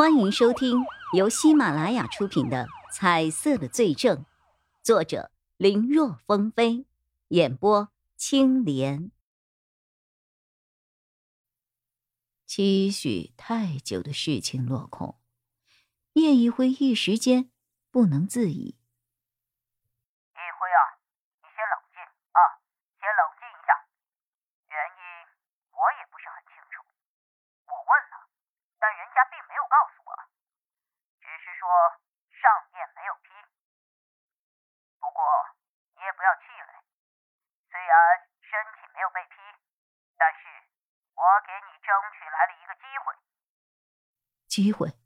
欢迎收听由喜马拉雅出品的《彩色的罪证》，作者林若风飞，演播青莲。期许太久的事情落空，叶一辉一时间不能自已。告诉我，只是说上面没有批。不过你也不要气馁，虽然申请没有被批，但是我给你争取来了一个机会。机会？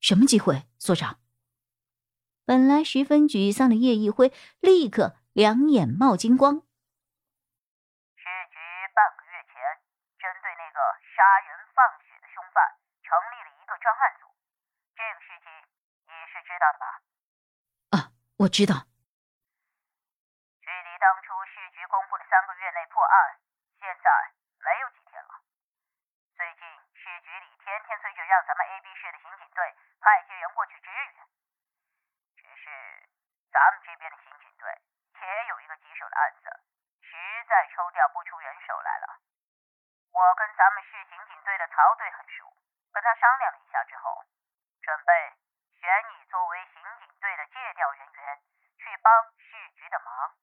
什么机会，所长？本来十分沮丧的叶一辉立刻两眼冒金光。市局半个月前针对那个杀人放血的凶犯成立了一个专案组，这个事情你是知道的吧？啊，我知道。距离当初市局公布的三个月内破案，现在没有几天了。最近市局里天天催着让咱们 A、B 市的刑警队派些人过去支援，只是咱们这边的刑警队也有一个棘手的案子，实在抽调不出人手来了。我跟咱们市刑警队的曹队很熟，跟他商量了一下之后，准备选你作为刑警队的借调人员，去帮市局的忙。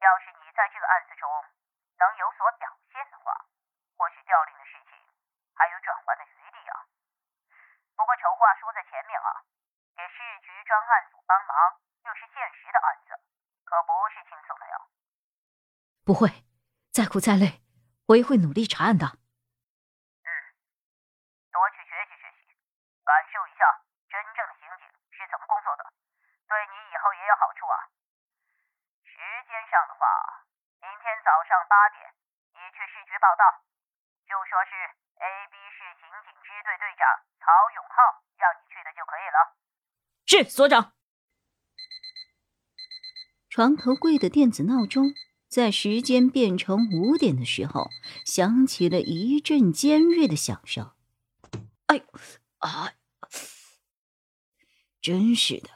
要是你在这个案子中能有所表现的话，或许调令的事情还有转圜的余地啊。不过丑话说在前面啊，给市局专案组帮忙又是现实的案子，可不是轻松的哟。不会，再苦再累，我也会努力查案的。嗯，多去学习学习，感受一下真正的刑警是怎么工作的，对你以后也有好处啊。时间上的话，明天早上八点你去市局报道。就说是 A、B 市刑警支队队长曹永浩让你去的就可以了。是所长。床头柜的电子闹钟在时间变成五点的时候，响起了一阵尖锐的响声。哎呦，啊！真是的，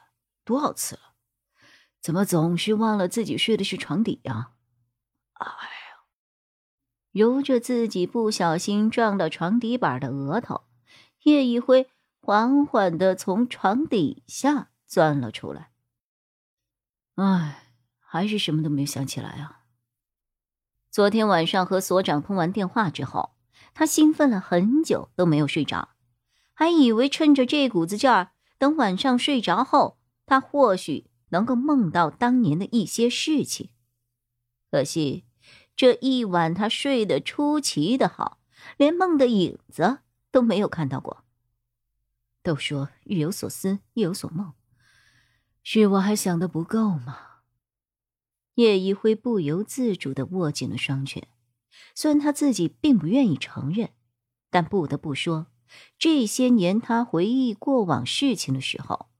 多少次了，怎么总是忘了自己睡的是床底呀？哎呀。揉着自己不小心撞到床底板的额头，叶一辉缓缓的从床底下钻了出来。哎，还是什么都没有想起来啊。昨天晚上和所长通完电话之后，他兴奋了很久都没有睡着，还以为趁着这股子劲儿，等晚上睡着后，他或许能够梦到当年的一些事情。可惜。这一晚，他睡得出奇的好，连梦的影子都没有看到过。都说日有所思，夜有所梦，是我还想的不够吗？叶一辉不由自主的握紧了双拳，虽然他自己并不愿意承认，但不得不说，这些年他回忆过往事情的时候，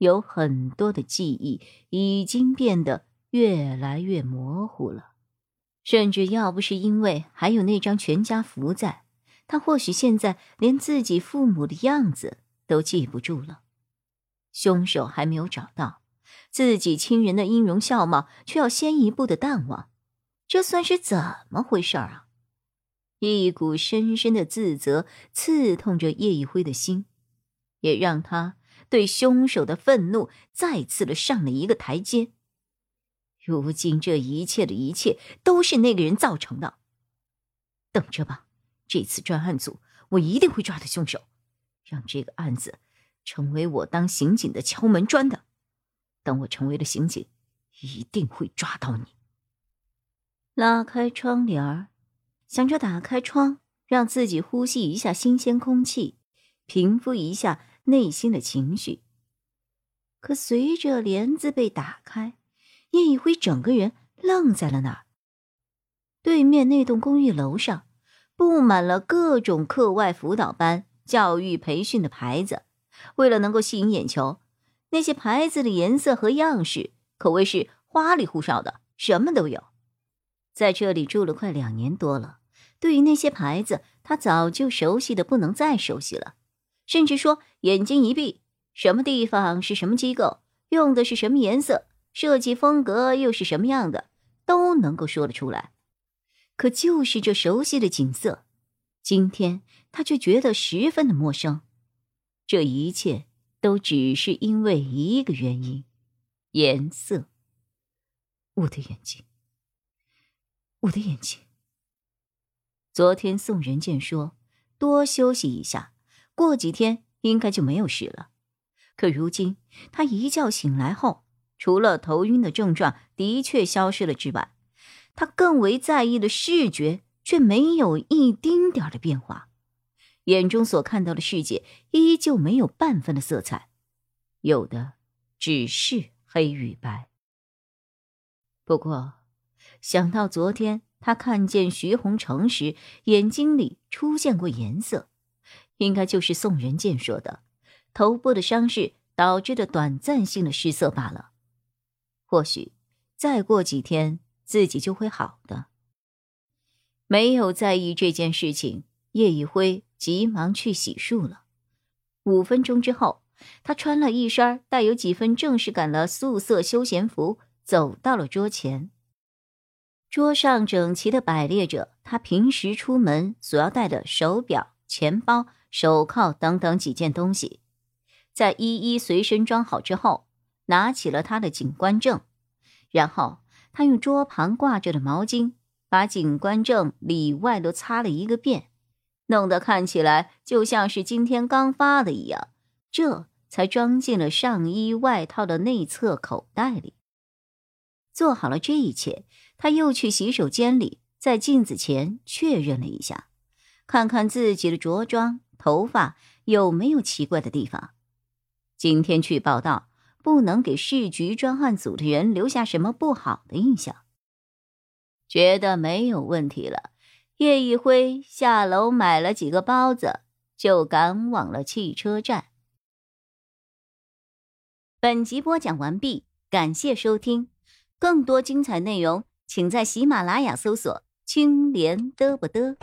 有很多的记忆已经变得越来越模糊了。甚至要不是因为还有那张全家福在，他或许现在连自己父母的样子都记不住了。凶手还没有找到，自己亲人的音容笑貌却要先一步的淡忘，这算是怎么回事啊？一股深深的自责刺痛着叶一辉的心，也让他对凶手的愤怒再次的上了一个台阶。如今这一切的一切都是那个人造成的。等着吧，这次专案组我一定会抓到凶手，让这个案子成为我当刑警的敲门砖的。等我成为了刑警，一定会抓到你。拉开窗帘儿，想着打开窗，让自己呼吸一下新鲜空气，平复一下内心的情绪。可随着帘子被打开，叶一辉整个人愣在了那儿。对面那栋公寓楼上，布满了各种课外辅导班、教育培训的牌子。为了能够吸引眼球，那些牌子的颜色和样式可谓是花里胡哨的，什么都有。在这里住了快两年多了，对于那些牌子，他早就熟悉的不能再熟悉了，甚至说眼睛一闭，什么地方是什么机构，用的是什么颜色，设计风格又是什么样的，都能够说得出来。可就是这熟悉的景色，今天他却觉得十分的陌生。这一切都只是因为一个原因：颜色。我的眼睛，我的眼睛。昨天宋仁健说多休息一下，过几天应该就没有事了。可如今他一觉醒来后，除了头晕的症状的确消失了之外，他更为在意的视觉却没有一丁点的变化，眼中所看到的世界依旧没有半分的色彩，有的只是黑与白。不过，想到昨天他看见徐洪成时眼睛里出现过颜色，应该就是宋仁健说的头部的伤势导致的短暂性的失色罢了。或许再过几天。自己就会好的。没有在意这件事情，叶一辉急忙去洗漱了。五分钟之后，他穿了一身带有几分正式感的素色休闲服，走到了桌前。桌上整齐的摆列着他平时出门所要带的手表、钱包、手铐等等几件东西。在一一随身装好之后，拿起了他的警官证，然后。他用桌旁挂着的毛巾把警官证里外都擦了一个遍，弄得看起来就像是今天刚发的一样，这才装进了上衣外套的内侧口袋里。做好了这一切，他又去洗手间里，在镜子前确认了一下，看看自己的着装、头发有没有奇怪的地方。今天去报道。不能给市局专案组的人留下什么不好的印象。觉得没有问题了，叶一辉下楼买了几个包子，就赶往了汽车站。本集播讲完毕，感谢收听，更多精彩内容，请在喜马拉雅搜索“青莲嘚不嘚”。